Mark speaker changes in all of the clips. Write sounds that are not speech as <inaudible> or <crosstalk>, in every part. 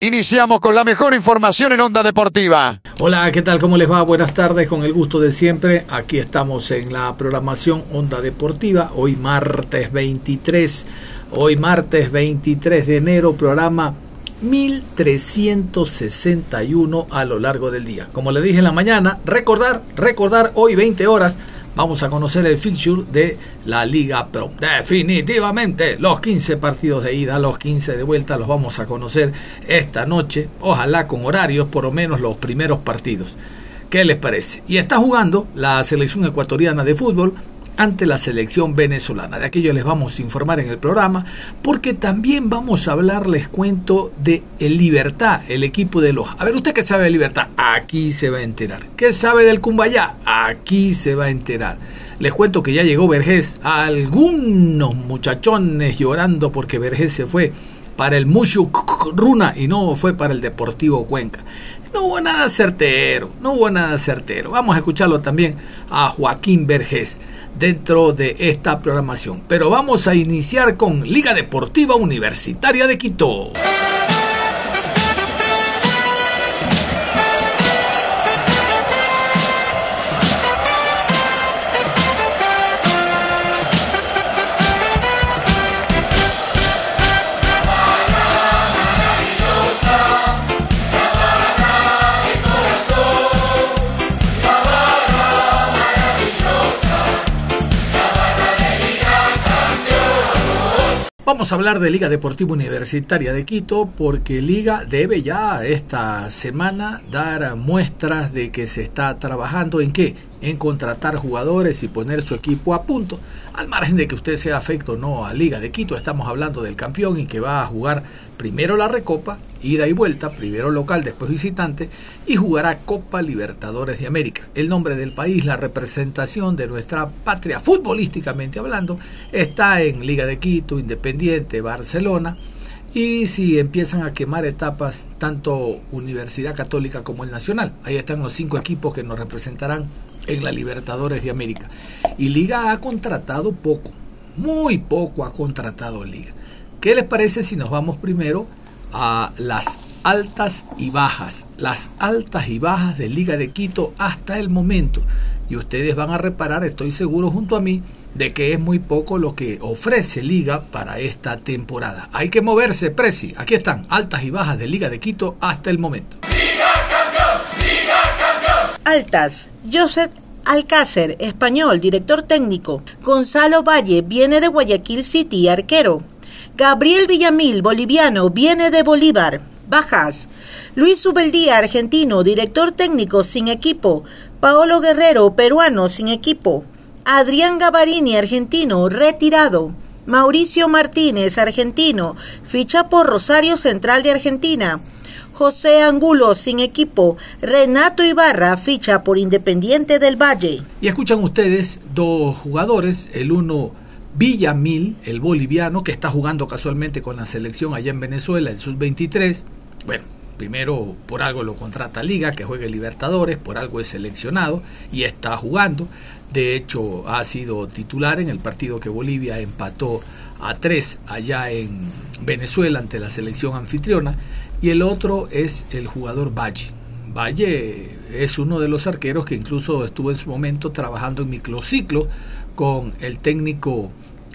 Speaker 1: Iniciamos con la mejor información en Onda Deportiva.
Speaker 2: Hola, ¿qué tal? ¿Cómo les va? Buenas tardes, con el gusto de siempre. Aquí estamos en la programación Onda Deportiva, hoy martes 23, hoy martes 23 de enero, programa 1361 a lo largo del día. Como le dije en la mañana, recordar, recordar, hoy 20 horas vamos a conocer el fixture de la Liga Pro. Definitivamente, los 15 partidos de ida, los 15 de vuelta los vamos a conocer esta noche, ojalá con horarios, por lo menos los primeros partidos. ¿Qué les parece? Y está jugando la selección ecuatoriana de fútbol ante la selección venezolana. De aquello les vamos a informar en el programa, porque también vamos a hablar, les cuento, de el Libertad, el equipo de los... A ver, ¿usted qué sabe de Libertad? Aquí se va a enterar. ¿Qué sabe del Cumbayá? Aquí se va a enterar. Les cuento que ya llegó Vergés, algunos muchachones llorando porque Vergés se fue para el Mushu Runa y no fue para el Deportivo Cuenca. No hubo nada certero, no hubo nada certero. Vamos a escucharlo también a Joaquín Vergés dentro de esta programación. Pero vamos a iniciar con Liga Deportiva Universitaria de Quito. Vamos a hablar de Liga Deportiva Universitaria de Quito porque Liga debe ya esta semana dar muestras de que se está trabajando en qué? En contratar jugadores y poner su equipo a punto. Al margen de que usted sea afecto o no a Liga de Quito, estamos hablando del campeón y que va a jugar primero la Recopa, ida y vuelta, primero local, después visitante, y jugará Copa Libertadores de América. El nombre del país, la representación de nuestra patria, futbolísticamente hablando, está en Liga de Quito, Independiente, Barcelona. Y si empiezan a quemar etapas, tanto Universidad Católica como el Nacional, ahí están los cinco equipos que nos representarán en la Libertadores de América. Y Liga ha contratado poco, muy poco ha contratado Liga. ¿Qué les parece si nos vamos primero a las altas y bajas? Las altas y bajas de Liga de Quito hasta el momento. Y ustedes van a reparar, estoy seguro junto a mí, de que es muy poco lo que ofrece Liga para esta temporada. Hay que moverse, Preci. Aquí están, altas y bajas de Liga de Quito hasta el momento.
Speaker 3: Liga campeón, Liga campeón.
Speaker 4: Altas, Joseph Alcácer, español, director técnico. Gonzalo Valle, viene de Guayaquil City, arquero. Gabriel Villamil, boliviano, viene de Bolívar. Bajas. Luis Ubeldía, argentino, director técnico sin equipo. Paolo Guerrero, peruano, sin equipo. Adrián Gavarini, argentino, retirado. Mauricio Martínez, argentino, ficha por Rosario Central de Argentina. José Angulo, sin equipo. Renato Ibarra, ficha por Independiente del Valle.
Speaker 2: Y escuchan ustedes dos jugadores, el uno Villamil, el boliviano, que está jugando casualmente con la selección allá en Venezuela, el sub-23. Bueno, primero por algo lo contrata Liga, que juegue Libertadores, por algo es seleccionado y está jugando. De hecho, ha sido titular en el partido que Bolivia empató a tres allá en Venezuela ante la selección anfitriona. Y el otro es el jugador Valle. Valle es uno de los arqueros que incluso estuvo en su momento trabajando en microciclo con el técnico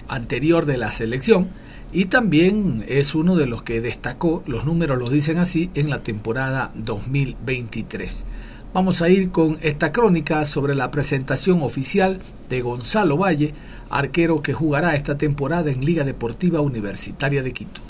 Speaker 2: anterior de la selección y también es uno de los que destacó, los números lo dicen así, en la temporada 2023. Vamos a ir con esta crónica sobre la presentación oficial de Gonzalo Valle, arquero que jugará esta temporada en Liga Deportiva Universitaria de Quito.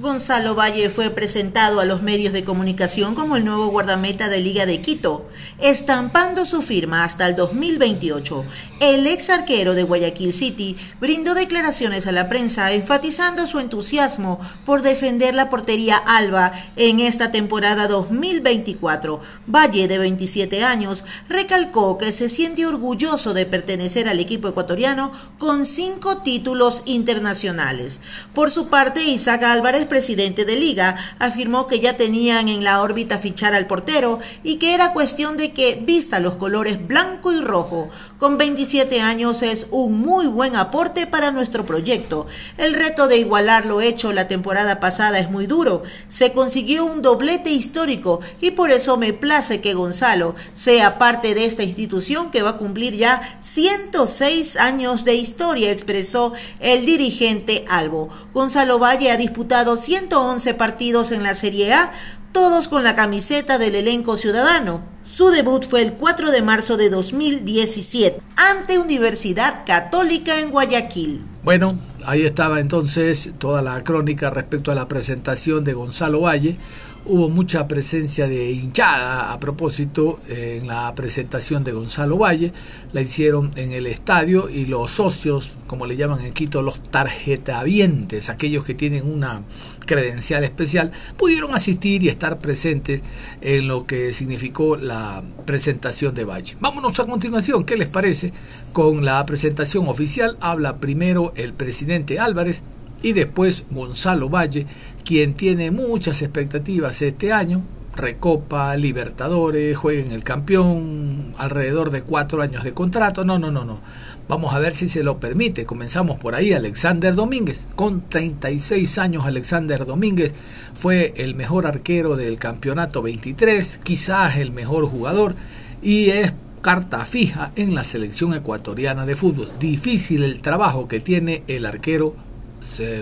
Speaker 4: Gonzalo Valle fue presentado a los medios de comunicación como el nuevo guardameta de Liga de Quito, estampando su firma hasta el 2028. El ex arquero de Guayaquil City brindó declaraciones a la prensa enfatizando su entusiasmo por defender la portería alba en esta temporada 2024. Valle, de 27 años, recalcó que se siente orgulloso de pertenecer al equipo ecuatoriano con cinco títulos internacionales. Por su parte, Isaac Álvarez presidente de liga, afirmó que ya tenían en la órbita fichar al portero y que era cuestión de que vista los colores blanco y rojo. Con 27 años es un muy buen aporte para nuestro proyecto. El reto de igualar lo hecho la temporada pasada es muy duro. Se consiguió un doblete histórico y por eso me place que Gonzalo sea parte de esta institución que va a cumplir ya 106 años de historia, expresó el dirigente Albo. Gonzalo Valle ha disputado 111 partidos en la Serie A, todos con la camiseta del elenco ciudadano. Su debut fue el 4 de marzo de 2017 ante Universidad Católica en Guayaquil.
Speaker 2: Bueno, ahí estaba entonces toda la crónica respecto a la presentación de Gonzalo Valle hubo mucha presencia de hinchada a propósito en la presentación de Gonzalo Valle, la hicieron en el estadio y los socios, como le llaman en Quito, los tarjetavientes, aquellos que tienen una credencial especial, pudieron asistir y estar presentes en lo que significó la presentación de Valle. Vámonos a continuación, ¿qué les parece? Con la presentación oficial habla primero el presidente Álvarez y después Gonzalo Valle, quien tiene muchas expectativas este año, Recopa, Libertadores, juega en el campeón, alrededor de cuatro años de contrato. No, no, no, no. Vamos a ver si se lo permite. Comenzamos por ahí. Alexander Domínguez, con 36 años, Alexander Domínguez fue el mejor arquero del campeonato 23, quizás el mejor jugador, y es carta fija en la selección ecuatoriana de fútbol. Difícil el trabajo que tiene el arquero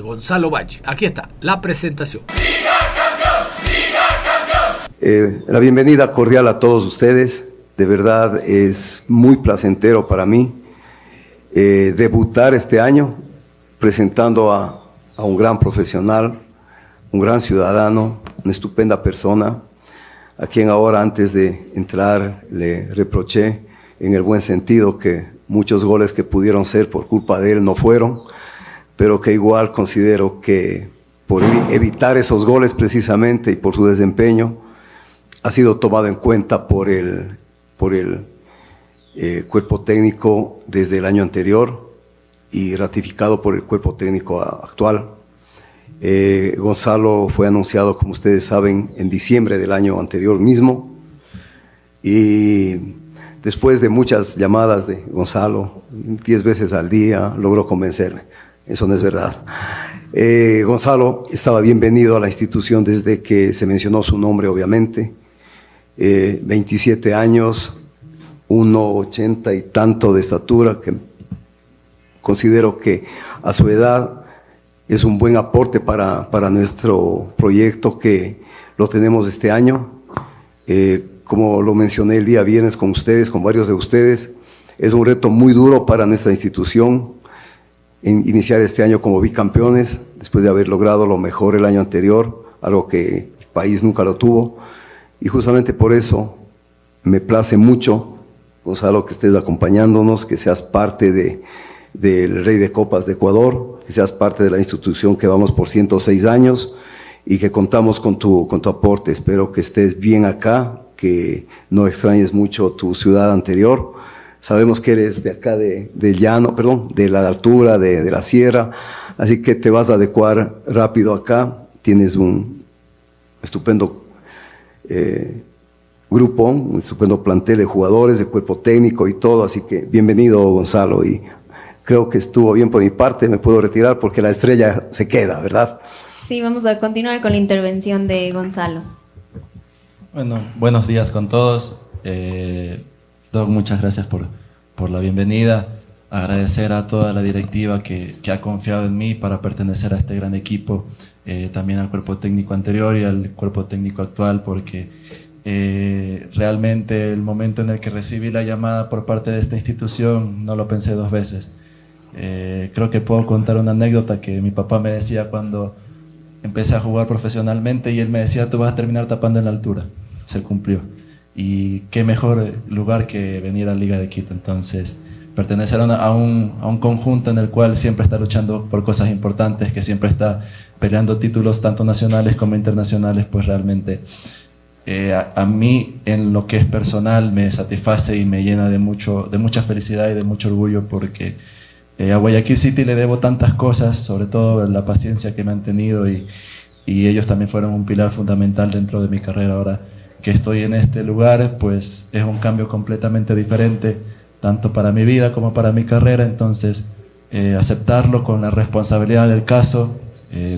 Speaker 2: Gonzalo Valle. Aquí está la presentación.
Speaker 5: Eh, la bienvenida cordial a todos ustedes. De verdad es muy placentero para mí eh, debutar este año presentando a un gran profesional, un gran ciudadano, una estupenda persona, a quien ahora antes de entrar le reproché en el buen sentido que muchos goles que pudieron ser por culpa de él no fueron pero que igual considero que por evitar esos goles precisamente y por su desempeño, ha sido tomado en cuenta por el, por el eh, cuerpo técnico desde el año anterior y ratificado por el cuerpo técnico actual. Eh, Gonzalo fue anunciado, como ustedes saben, en diciembre del año anterior mismo y después de muchas llamadas de Gonzalo, diez veces al día, logró convencerme eso no es verdad. Eh, Gonzalo estaba bienvenido a la institución desde que se mencionó su nombre, obviamente. 27 eh, años, 1,80 y tanto de estatura, que considero que a su edad es un buen aporte para, para nuestro proyecto que lo tenemos este año. Eh, como lo mencioné el día viernes con ustedes, con varios de ustedes, es un reto muy duro para nuestra institución iniciar este año como bicampeones, después de haber logrado lo mejor el año anterior, algo que el país nunca lo tuvo. Y justamente por eso me place mucho, Gonzalo, que estés acompañándonos, que seas parte de, del Rey de Copas de Ecuador, que seas parte de la institución que vamos por 106 años y que contamos con tu, con tu aporte. Espero que estés bien acá, que no extrañes mucho tu ciudad anterior Sabemos que eres de acá, de, del llano, perdón, de la altura, de, la sierra, así que te vas a adecuar rápido acá. Tienes un estupendo eh, grupo, un estupendo plantel de jugadores, de cuerpo técnico y todo, así que bienvenido Gonzalo y creo que estuvo bien por mi parte, me puedo retirar porque la estrella se queda, ¿verdad?
Speaker 6: Sí, vamos a continuar con la intervención de Gonzalo.
Speaker 7: Bueno, buenos días con todos. Eh, muchas gracias por, por la bienvenida, agradecer a toda la directiva que, que ha confiado en mí para pertenecer a este gran equipo, eh, también al cuerpo técnico anterior y al cuerpo técnico actual, porque eh, realmente el momento en el que recibí la llamada por parte de esta institución no lo pensé dos veces. Eh, creo que puedo contar una anécdota que mi papá me decía cuando empecé a jugar profesionalmente y él me decía, tú vas a terminar tapando en la altura. Se cumplió. Y qué mejor lugar que venir a la Liga de Quito. Entonces, pertenecer a, un, a un conjunto en el cual siempre está luchando por cosas importantes, que siempre está peleando títulos tanto nacionales como internacionales, pues realmente eh, a, mí en lo que es personal me satisface y me llena de, mucho, de mucha felicidad y de mucho orgullo porque eh, a Guayaquil City le debo tantas cosas, sobre todo la paciencia que me han tenido y, y ellos también fueron un pilar fundamental dentro de mi carrera. Ahora que estoy en este lugar, pues es un cambio completamente diferente, tanto para mi vida como para mi carrera, entonces eh, aceptarlo con la responsabilidad del caso,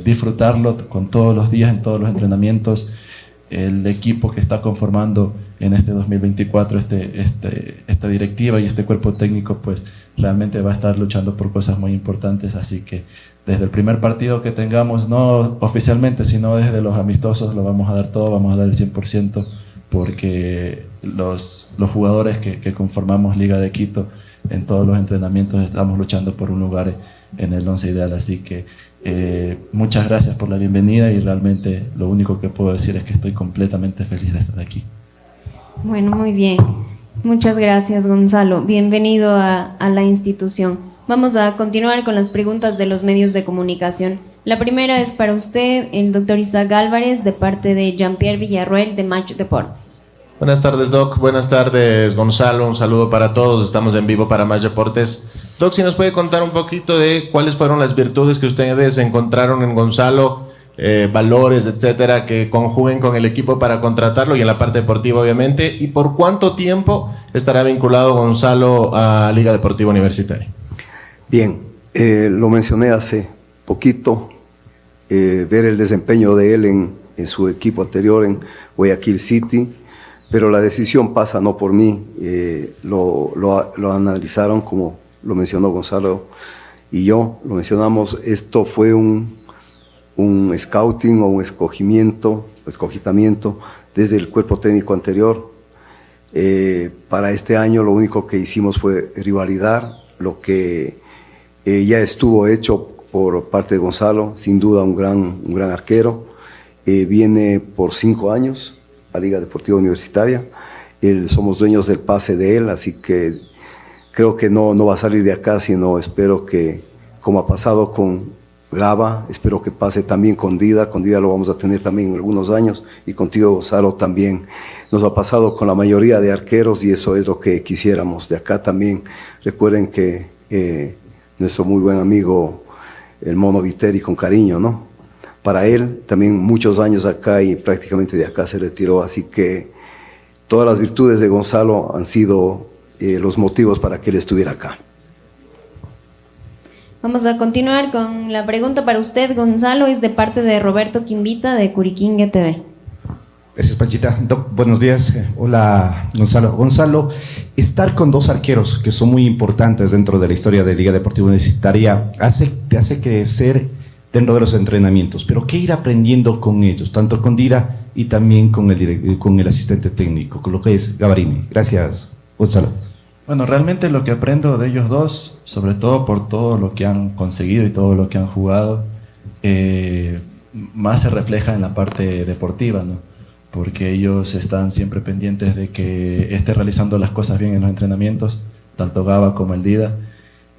Speaker 7: disfrutarlo con todos los días en todos los entrenamientos el equipo que está conformando en este 2024 este, este, esta directiva y este cuerpo técnico, pues realmente va a estar luchando por cosas muy importantes. Así que desde el primer partido que tengamos, no oficialmente, sino desde los amistosos, lo vamos a dar todo, vamos a dar el 100%, porque los, los jugadores que, que conformamos Liga de Quito en todos los entrenamientos estamos luchando por un lugar en el 11 ideal. Así que eh, muchas gracias por la bienvenida y realmente lo único que puedo decir es que estoy completamente feliz de estar aquí.
Speaker 6: Bueno, muy bien. Muchas gracias, Gonzalo. Bienvenido a, a la institución. Vamos a continuar con las preguntas de los medios de comunicación. La primera es para usted, el doctor Isaac Álvarez, de parte de Jean-Pierre Villarroel, de Match Deportes.
Speaker 8: Buenas tardes, Doc. Buenas tardes, Gonzalo. Un saludo para todos. Estamos en vivo para Match Deportes. Doc, si nos puede contar un poquito de cuáles fueron las virtudes que ustedes encontraron en Gonzalo, eh, valores, etcétera, que conjuguen con el equipo para contratarlo y en la parte deportiva, obviamente, y por cuánto tiempo estará vinculado Gonzalo a Liga Deportiva Universitaria.
Speaker 5: Bien, eh, lo mencioné hace poquito, eh, ver el desempeño de él en, su equipo anterior en Guayaquil City, pero la decisión pasa no por mí, lo, lo, analizaron como lo mencionó Gonzalo y yo, lo mencionamos, esto fue un, un scouting o un escogimiento, escogitamiento desde el cuerpo técnico anterior. Eh, para este año lo único que hicimos fue rivalidad, lo que eh, ya estuvo hecho por parte de Gonzalo, sin duda un gran, un gran arquero. Eh, viene por cinco años a Liga Deportiva Universitaria. somos dueños del pase de él, así que creo que no, no va a salir de acá, sino espero que, como ha pasado con Gaba, espero que pase también con Dida, con Dida lo vamos a tener también en algunos años, y contigo, Gonzalo, también. Nos ha pasado con la mayoría de arqueros y eso es lo que quisiéramos. De acá también, recuerden que eh, nuestro muy buen amigo, el Mono Viteri, con cariño, ¿no? Para él, también muchos años acá y prácticamente de acá se retiró, así que todas las virtudes de Gonzalo han sido eh, los motivos para que él estuviera acá.
Speaker 6: Vamos a continuar con la pregunta para usted, Gonzalo, es de parte de Roberto Quimbita de Curiquingue TV.
Speaker 9: Gracias, Panchita. buenos días. Hola, Gonzalo. Gonzalo, estar con dos arqueros que son muy importantes dentro de la historia de Liga Deportiva Universitaria te hace crecer dentro de los entrenamientos, pero ¿qué ir aprendiendo con ellos? Tanto con Dida y también con el, con el asistente técnico, con lo que es Gavarini. Gracias, Gonzalo.
Speaker 7: Bueno, realmente lo que aprendo de ellos dos, sobre todo por todo lo que han conseguido y todo lo que han jugado, eh, más se refleja en la parte deportiva, ¿no? Porque ellos están siempre pendientes de que esté realizando las cosas bien en los entrenamientos, tanto Gaba como el Dida.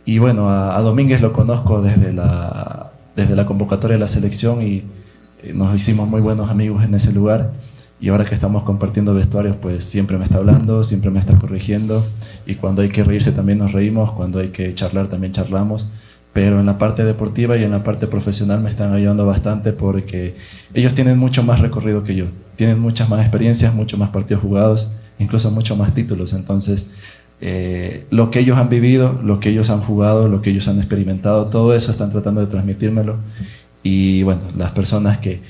Speaker 7: Y bueno, a, Domínguez lo conozco desde la, desde la convocatoria de la selección y eh, nos hicimos muy buenos amigos en ese lugar. Y ahora que estamos compartiendo vestuarios, pues siempre me está hablando, siempre me está corrigiendo. Y cuando hay que reírse también nos reímos, cuando hay que charlar también charlamos, pero en la parte deportiva y en la parte profesional me están ayudando bastante porque ellos tienen mucho más recorrido que yo, tienen muchas más experiencias, muchos más partidos jugados, incluso muchos más títulos, entonces eh, lo que ellos han vivido, lo que ellos han jugado, lo que ellos han experimentado, todo eso están tratando de transmitírmelo y bueno, las personas que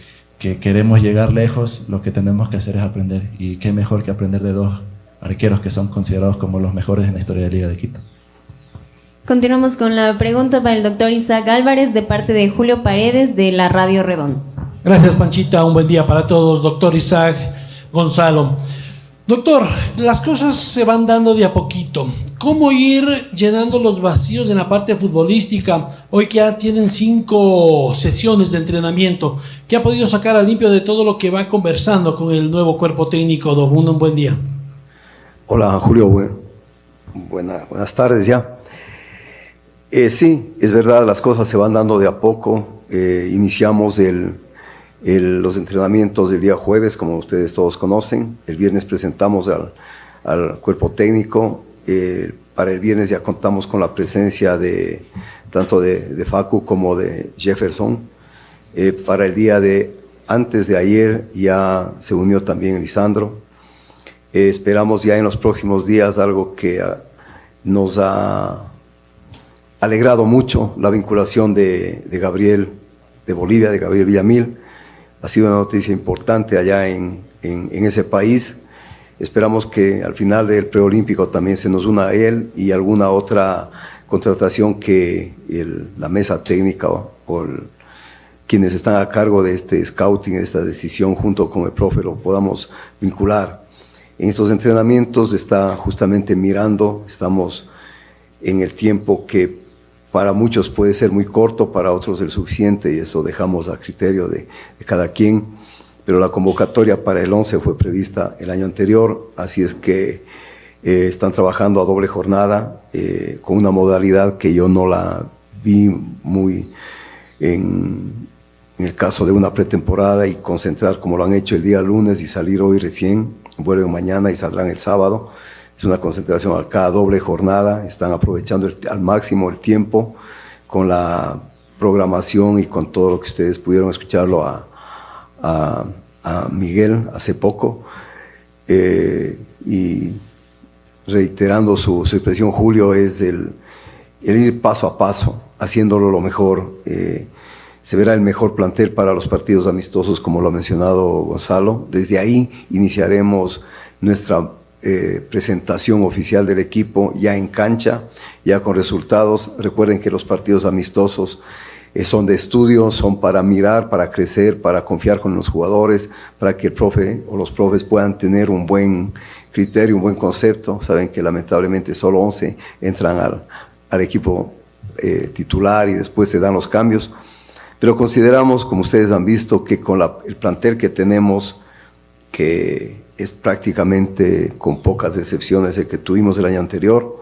Speaker 7: que queremos llegar lejos, lo que tenemos que hacer es aprender. Y qué mejor que aprender de dos arqueros que son considerados como los mejores en la historia de la Liga de Quito.
Speaker 6: Continuamos con la pregunta para el doctor Isaac Álvarez de parte de Julio Paredes de la Radio Redón.
Speaker 10: Gracias Panchita, un buen día para todos, doctor Isaac Gonzalo. Doctor, las cosas se van dando de a poquito. ¿Cómo ir llenando los vacíos en la parte futbolística? Hoy que ya tienen cinco sesiones de entrenamiento, ¿qué ha podido sacar a limpio de todo lo que va conversando con el nuevo cuerpo técnico? Don un buen día.
Speaker 5: Hola Julio, buenas tardes ya. Eh, sí, es verdad, las cosas se van dando de a poco. Eh, iniciamos los entrenamientos del día jueves, como ustedes todos conocen. El viernes presentamos al, cuerpo técnico. Eh, para el viernes ya contamos con la presencia de tanto de, Facu como de Jefferson. para el día de antes de ayer ya se unió también Lisandro. esperamos ya en los próximos días algo que ah, nos ha alegrado mucho la vinculación de, Gabriel de Bolivia, de Gabriel Villamil. Ha sido una noticia importante allá en, ese país. Esperamos que al final del preolímpico también se nos una a él y alguna otra contratación que la mesa técnica o, quienes están a cargo de este scouting, de esta decisión, junto con el profe, lo podamos vincular. En estos entrenamientos está justamente mirando, estamos en el tiempo que para muchos puede ser muy corto, para otros el suficiente y eso dejamos a criterio de, cada quien. Pero la convocatoria para el 11 fue prevista el año anterior, así es que eh, están trabajando a doble jornada eh, con una modalidad que yo no la vi muy en, en, el caso de una pretemporada y concentrar como lo han hecho el día lunes y salir hoy recién, vuelven mañana y saldrán el sábado. Es una concentración a cada doble jornada, están aprovechando al máximo el tiempo con la programación y con todo lo que ustedes pudieron escucharlo a, Miguel hace poco. Eh, y reiterando su, expresión, Julio, es el, ir paso a paso, haciéndolo lo mejor. Eh, se verá el mejor plantel para los partidos amistosos, como lo ha mencionado Gonzalo. Desde ahí iniciaremos nuestra eh, presentación oficial del equipo ya en cancha, ya con resultados. Recuerden que los partidos amistosos eh, son de estudio, son para mirar, para crecer, para confiar con los jugadores, para que el profe o los profes puedan tener un buen criterio, un buen concepto. Saben que lamentablemente solo 11 entran al, al equipo eh, titular y después se dan los cambios. Pero consideramos, como ustedes han visto, que con el plantel que tenemos, que es prácticamente, con pocas excepciones, el que tuvimos el año anterior.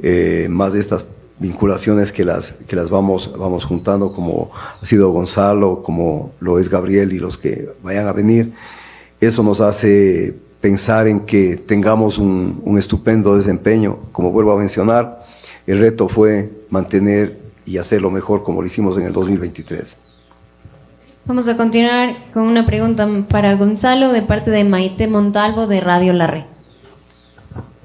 Speaker 5: Eh, más de estas vinculaciones que las, que las vamos, vamos juntando, como ha sido Gonzalo, como lo es Gabriel y los que vayan a venir. Eso nos hace pensar en que tengamos un, un estupendo desempeño. Como vuelvo a mencionar, el reto fue mantener y hacerlo mejor como lo hicimos en el 2023.
Speaker 6: Vamos a continuar con una pregunta para Gonzalo de parte de Maite Montalvo de Radio La Red.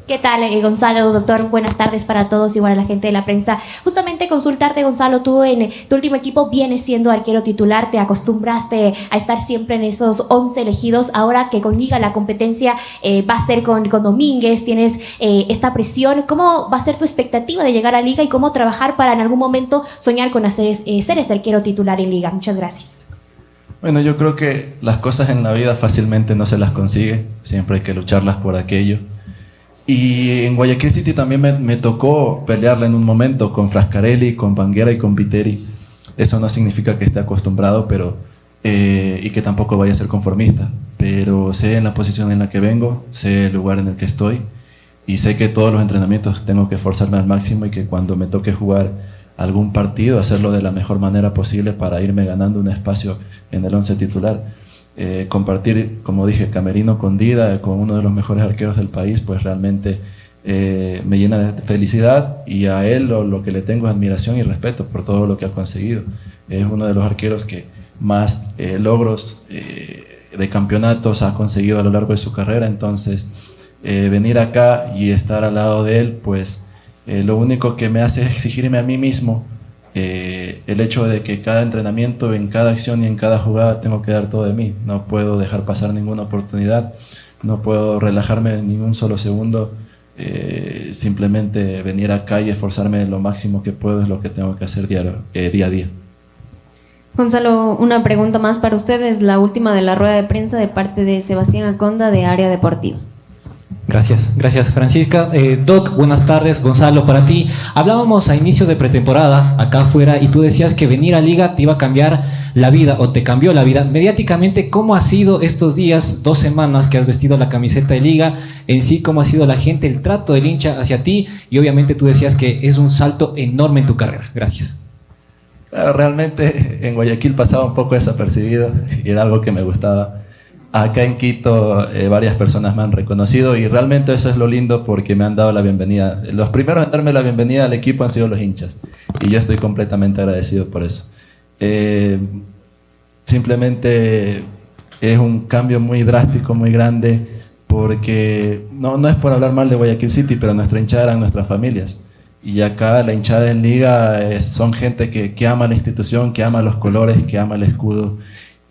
Speaker 11: ¿Qué tal, eh, Gonzalo, doctor? Buenas tardes para todos, igual a la gente de la prensa. Justamente consultarte, Gonzalo, tú en tu último equipo vienes siendo arquero titular, te acostumbraste a estar siempre en esos 11 elegidos. Ahora que con Liga la competencia eh, va a ser con, con Domínguez, tienes eh, esta presión. ¿Cómo va a ser tu expectativa de llegar a Liga y cómo trabajar para en algún momento soñar con hacer, ser ese arquero titular en Liga? Muchas gracias.
Speaker 7: Bueno, yo creo que las cosas en la vida fácilmente no se las consigue, siempre hay que lucharlas por aquello. Y en Guayaquil City también me, tocó pelearla en un momento con Frascarelli, con Banguera y con Viteri. Eso no significa que esté acostumbrado pero, eh, y que tampoco vaya a ser conformista, pero sé en la posición en la que vengo, sé el lugar en el que estoy y sé que todos los entrenamientos tengo que esforzarme al máximo y que cuando me toque jugar algún partido, hacerlo de la mejor manera posible para irme ganando un espacio en el once titular. Eh, compartir, como dije, Camerino con Dida, con uno de los mejores arqueros del país, pues realmente eh, me llena de felicidad y a él lo, que le tengo es admiración y respeto por todo lo que ha conseguido. Es uno de los arqueros que más eh, logros de campeonatos ha conseguido a lo largo de su carrera, entonces venir acá y estar al lado de él, pues eh, lo único que me hace es exigirme a mí mismo eh, el hecho de que cada entrenamiento, en cada acción y en cada jugada tengo que dar todo de mí. No puedo dejar pasar ninguna oportunidad no puedo relajarme ni un solo segundo. Eh, simplemente venir acá y esforzarme lo máximo que puedo es lo que tengo que hacer diario, día a día.
Speaker 6: Gonzalo, una pregunta más para ustedes, la última de la rueda de prensa de parte de Sebastián Aconda de Área Deportiva.
Speaker 12: Gracias, gracias Francisca. Eh, Doc, buenas tardes. Gonzalo, para ti. Hablábamos a inicios de pretemporada acá afuera y tú decías que venir a Liga te iba a cambiar la vida o te cambió la vida. Mediáticamente, ¿cómo ha sido estos días, dos semanas que has vestido la camiseta de Liga? En sí, ¿cómo ha sido la gente, el trato del hincha hacia ti? Y obviamente tú decías que es un salto enorme en tu carrera. Gracias.
Speaker 7: Realmente en Guayaquil pasaba un poco desapercibido y era algo que me gustaba Acá en Quito eh, varias personas me han reconocido y realmente eso es lo lindo porque me han dado la bienvenida. Los primeros en darme la bienvenida al equipo han sido los hinchas y yo estoy completamente agradecido por eso. Eh, simplemente es un cambio muy drástico, muy grande, porque no, no es por hablar mal de Guayaquil City, pero nuestra hinchada eran nuestras familias. Y acá la hinchada en liga son gente que, que ama la institución, que ama los colores, que ama el escudo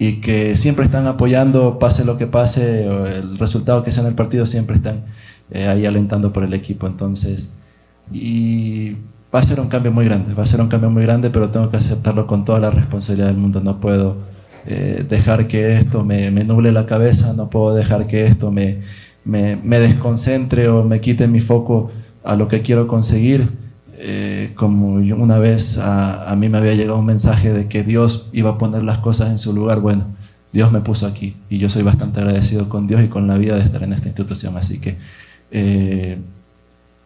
Speaker 7: y que siempre están apoyando, pase lo que pase, el resultado que sea en el partido, siempre están eh, ahí alentando por el equipo. Entonces, y va a ser un cambio muy grande, va a ser un cambio muy grande, pero tengo que aceptarlo con toda la responsabilidad del mundo. No puedo eh, dejar que esto me, nuble la cabeza, no puedo dejar que esto me, me, me desconcentre o me quite mi foco a lo que quiero conseguir eh, como una vez a, mí me había llegado un mensaje de que Dios iba a poner las cosas en su lugar, bueno, Dios me puso aquí y yo soy bastante agradecido con Dios y con la vida de estar en esta institución, así que eh,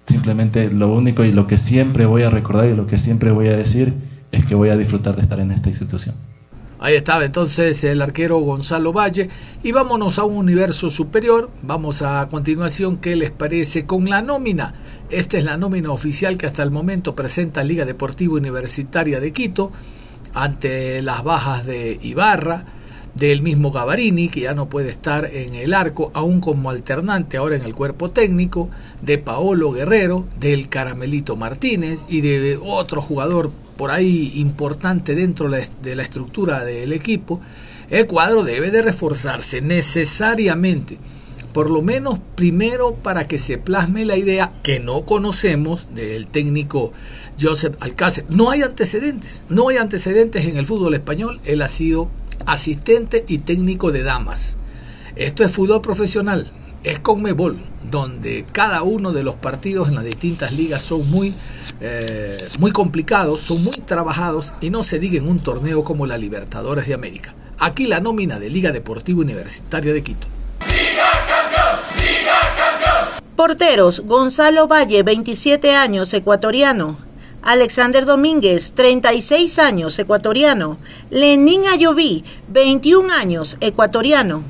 Speaker 7: simplemente lo único y lo que siempre voy a recordar y lo que siempre voy a decir es que voy a disfrutar de estar en esta institución.
Speaker 2: Ahí estaba entonces el arquero Gonzalo Valle. Y vámonos a un universo superior. Vamos a continuación, ¿qué les parece con la nómina? Esta es la nómina oficial que hasta el momento presenta Liga Deportiva Universitaria de Quito ante las bajas de Ibarra, del mismo Gavarini, que ya no puede estar en el arco, aún como alternante ahora en el cuerpo técnico, de Paolo Guerrero, del Caramelito Martínez y de otro jugador por ahí importante dentro de la estructura del equipo, el cuadro debe de reforzarse necesariamente. Por lo menos primero para que se plasme la idea que no conocemos del técnico Joseph Alcácer. No hay antecedentes, no hay antecedentes en el fútbol español. Él ha sido asistente y técnico de damas. Esto es fútbol profesional, es Conmebol, donde cada uno de los partidos en las distintas ligas son muy, eh, muy complicados, son muy trabajados y no se diga en un torneo como la Libertadores de América. Aquí la nómina de Liga Deportiva Universitaria de Quito.
Speaker 4: Porteros, Gonzalo Valle, 27 años, ecuatoriano. Alexander Domínguez, 36 años, ecuatoriano. Lenín Ayoví, 21 años, ecuatoriano.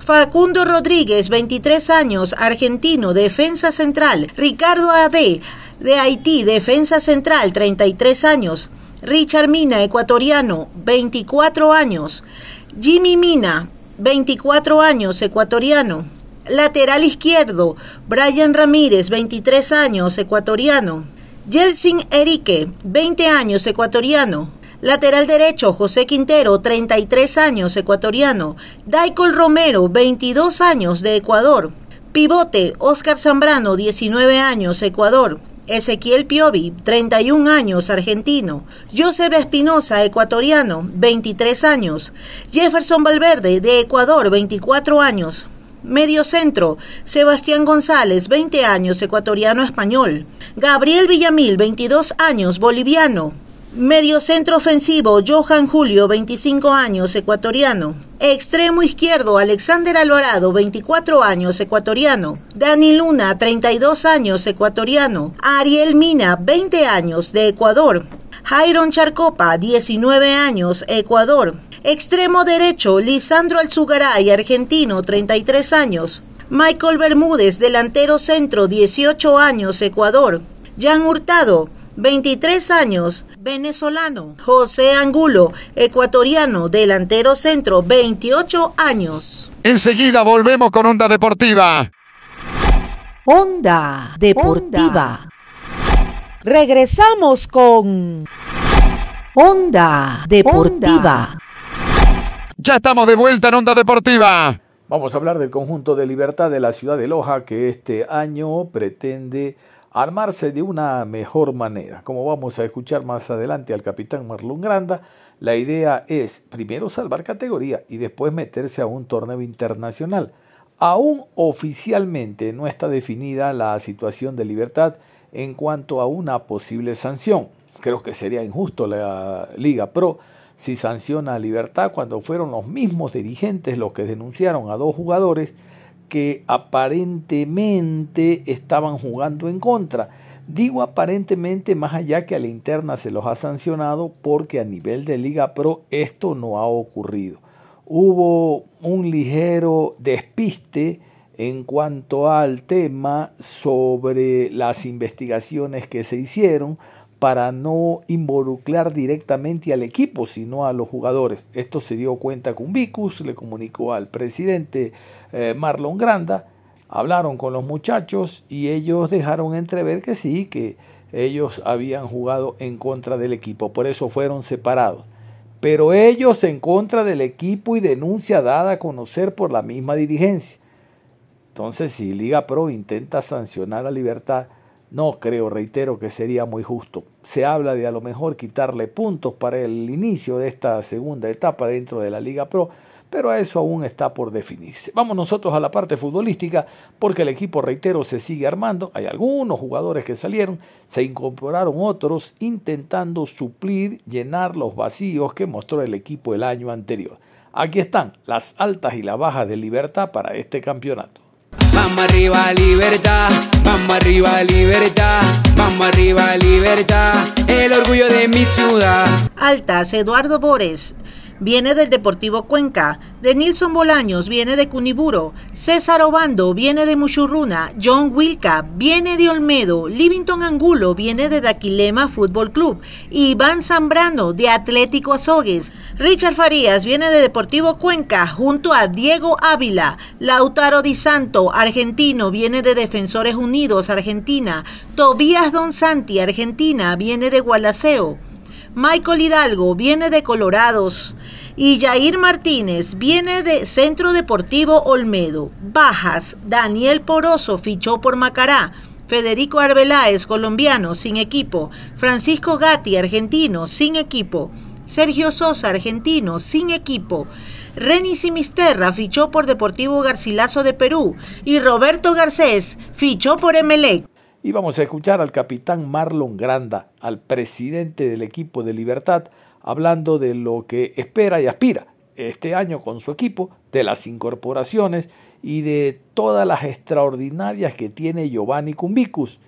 Speaker 4: Facundo Rodríguez, 23 años, argentino, defensa central. Ricardo Ade, de Haití, defensa central, 33 años. Richard Mina, ecuatoriano, 24 años. Jimmy Mina, 24 años, ecuatoriano. Lateral izquierdo, Brian Ramírez, 23 años, ecuatoriano. Yelsin Erique, 20 años, ecuatoriano. Lateral derecho, José Quintero, 33 años, ecuatoriano. Daikol Romero, 22 años, de Ecuador. Pivote, Oscar Zambrano, 19 años, Ecuador. Ezequiel Piovi, 31 años, argentino. Joseph Espinosa, ecuatoriano, 23 años. Jefferson Valverde, de Ecuador, 24 años. Medio centro, Sebastián González, 20 años, ecuatoriano español. Gabriel Villamil, 22 años, boliviano. Medio centro ofensivo, Johan Julio, 25 años, ecuatoriano. Extremo izquierdo, Alexander Alvarado, 24 años, ecuatoriano. Dani Luna, 32 años, ecuatoriano. Ariel Mina, 20 años, de Ecuador. Jairon Charcopa, 19 años, Ecuador. Extremo derecho, Lisandro Alzugaray, argentino, 33 años. Michael Bermúdez, delantero centro, 18 años, Ecuador. Jan Hurtado, 23 años, venezolano. José Angulo, ecuatoriano, delantero centro, 28 años.
Speaker 1: Enseguida volvemos con Onda Deportiva.
Speaker 13: Onda Deportiva. Regresamos con Onda Deportiva.
Speaker 1: Ya estamos de vuelta en Onda Deportiva.
Speaker 2: Vamos a hablar del conjunto de libertad de la ciudad de Loja que este año pretende armarse de una mejor manera. Como vamos a escuchar más adelante al capitán Marlon Granda, la idea es primero salvar categoría y después meterse a un torneo internacional. Aún oficialmente no está definida la situación de libertad en cuanto a una posible sanción. Creo que sería injusto la Liga Pro si sanciona a Libertad cuando fueron los mismos dirigentes los que denunciaron a dos jugadores que aparentemente estaban jugando en contra. Digo aparentemente más allá que a la interna se los ha sancionado porque a nivel de Liga Pro esto no ha ocurrido. Hubo un ligero despiste en cuanto al tema sobre las investigaciones que se hicieron para no involucrar directamente al equipo, sino a los jugadores. Esto se dio cuenta con Vicus, le comunicó al presidente eh, Marlon Granda, hablaron con los muchachos y ellos dejaron entrever que sí, que ellos habían jugado en contra del equipo, por eso fueron separados. Pero ellos en contra del equipo y denuncia dada a conocer por la misma dirigencia. Entonces, si Liga Pro intenta sancionar a Libertad, no creo, reitero, que sería muy justo. Se habla de a lo mejor quitarle puntos para el inicio de esta segunda etapa dentro de la Liga Pro, pero eso aún está por definirse. Vamos nosotros a la parte futbolística, porque el equipo, reitero, se sigue armando. Hay algunos jugadores que salieron, se incorporaron otros intentando suplir, llenar los vacíos que mostró el equipo el año anterior. Aquí están las altas y las bajas de libertad para este campeonato.
Speaker 14: Vamos arriba, libertad. Vamos arriba, libertad. Vamos arriba, libertad. El orgullo de mi ciudad.
Speaker 4: Altas, Eduardo Bores viene del Deportivo Cuenca, de Nilson Bolaños viene de Cuniburo, César Obando viene de Muchurruna, John Wilca viene de Olmedo, Livington Angulo viene de Daquilema Fútbol Club, Iván Zambrano de Atlético Azogues, Richard Farías viene de Deportivo Cuenca junto a Diego Ávila, Lautaro Di Santo, argentino, viene de Defensores Unidos, Argentina, Tobías Don Santi, Argentina, viene de Gualaceo. Michael Hidalgo viene de Colorados y Jair Martínez viene de Centro Deportivo Olmedo. Bajas, Daniel Poroso fichó por Macará. Federico Arbeláez, colombiano, sin equipo. Francisco Gatti, argentino, sin equipo. Sergio Sosa, argentino, sin equipo. Reni Simisterra fichó por Deportivo Garcilaso de Perú. Y Roberto Garcés fichó por Emelec.
Speaker 2: Y vamos a escuchar al capitán Marlon Granda, al presidente del equipo de Libertad, hablando de lo que espera y aspira este año con su equipo, de las incorporaciones y de todas las extraordinarias que tiene Giovanni Cumbicus,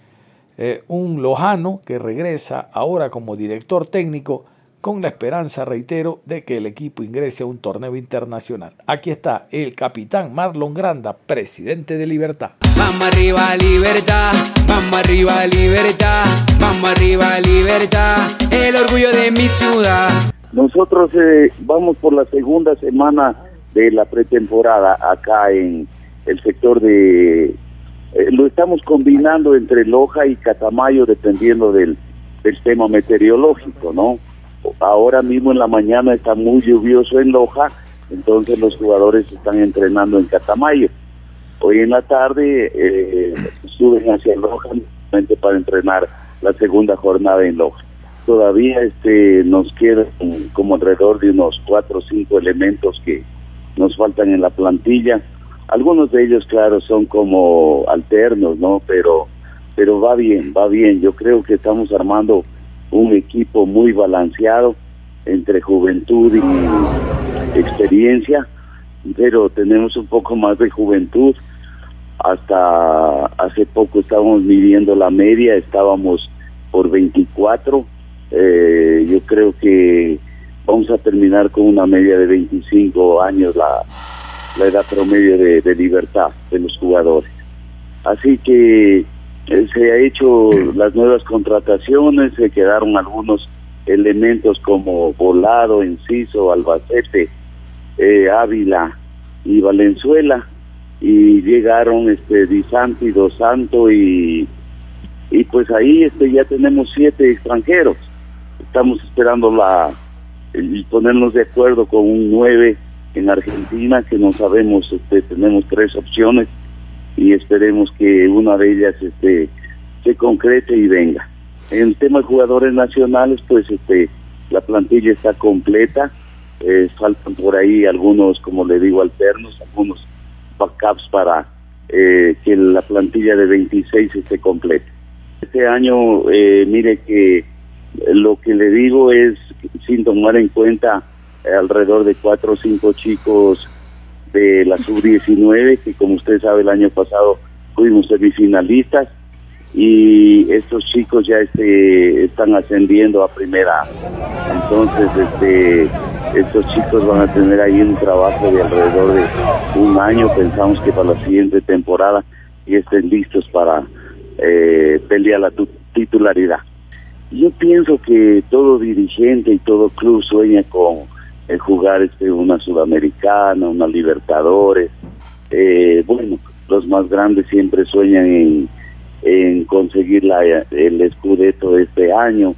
Speaker 2: eh, un lojano que regresa ahora como director técnico con la esperanza, reitero, de que el equipo ingrese a un torneo internacional. Aquí está el capitán Marlon Granda, presidente de Libertad.
Speaker 14: Vamos arriba, libertad, vamos arriba, libertad, vamos arriba, libertad, el orgullo de mi ciudad.
Speaker 15: Nosotros eh, vamos por la segunda semana de la pretemporada acá en el sector de... Eh, lo estamos combinando entre Loja y Catamayo dependiendo del, del tema meteorológico, ¿no? Ahora mismo en la mañana está muy lluvioso en Loja, entonces los jugadores están entrenando en Catamayo. Hoy en la tarde eh, suben hacia Loja para entrenar la segunda jornada en Loja. Todavía este nos quedan como alrededor de unos cuatro o cinco elementos que nos faltan en la plantilla. Algunos de ellos, claro, son como alternos, ¿no? Pero, pero va bien, va bien. Yo creo que estamos armando un equipo muy balanceado entre juventud y experiencia, pero tenemos un poco más de juventud. Hasta hace poco estábamos midiendo la media, estábamos por 24. Eh, yo creo que vamos a terminar con una media de 25 años la, la edad promedio de, de libertad de los jugadores. Así que eh, se ha hecho las nuevas contrataciones, se quedaron algunos elementos como Volado, Enciso, Albacete, eh, Ávila y Valenzuela y llegaron este Di Santi, Dos Santo y y pues ahí este ya tenemos siete extranjeros. Estamos esperando la ponernos de acuerdo con un nueve en Argentina, que no sabemos, este, tenemos tres opciones y esperemos que una de ellas este, se concrete y venga. En tema de jugadores nacionales, pues este, la plantilla está completa, eh, faltan por ahí algunos, como le digo, alternos, algunos backups para eh, que la plantilla de 26 esté completa. Este año, eh, mire que lo que le digo es, sin tomar en cuenta alrededor de cuatro o cinco chicos de la sub-19, que como usted sabe el año pasado fuimos semifinalistas, y estos chicos ya este, están ascendiendo a primera. Entonces, este, estos chicos van a tener ahí un trabajo de alrededor de un año. Pensamos que para la siguiente temporada y estén listos para eh, pelear la titularidad. Yo pienso que todo dirigente y todo club sueña con eh, jugar este, una sudamericana, una Libertadores. Eh, bueno, los más grandes siempre sueñan en conseguir la, el escudeto este año.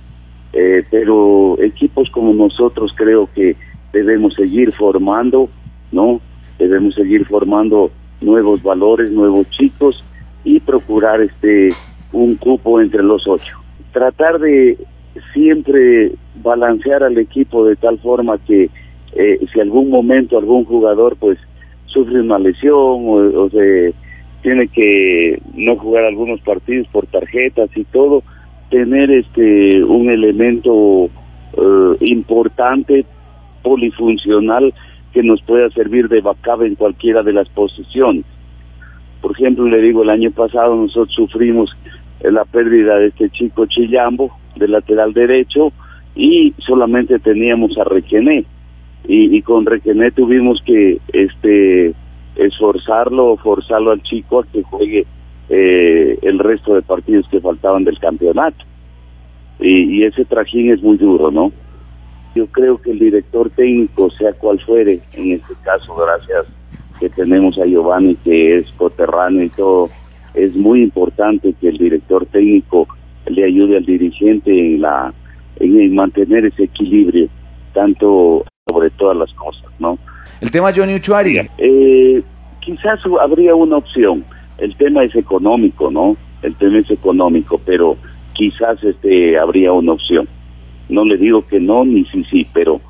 Speaker 15: Eh, pero equipos como nosotros creo que debemos seguir formando, ¿no? Debemos seguir formando nuevos valores, nuevos chicos y procurar este un cupo entre los ocho. Tratar de siempre balancear al equipo de tal forma que eh, si algún momento algún jugador pues sufre una lesión o, o se tiene que no jugar algunos partidos por tarjetas y todo, tener este un elemento eh, importante, polifuncional, que nos pueda servir de backup en cualquiera de las posiciones. Por ejemplo, le digo, el año pasado nosotros sufrimos la pérdida de este chico Chillambo, de lateral derecho, y solamente teníamos a Requené. Y, y con Requené tuvimos que este esforzarlo forzarlo al chico a que juegue eh, el resto de partidos que faltaban del campeonato. Y, ese trajín es muy duro, ¿no? Yo creo que el director técnico, sea cual fuere, en este caso, gracias que tenemos a Giovanni, que es coterráneo y todo, es muy importante que el director técnico le ayude al dirigente en la en mantener ese equilibrio, tanto sobre todas las cosas, ¿no?
Speaker 16: El tema Johnny Uchuari.
Speaker 15: Eh, quizás habría una opción. El tema es económico, ¿no? El tema es económico, pero quizás este habría una opción. No le digo que no ni sí sí, pero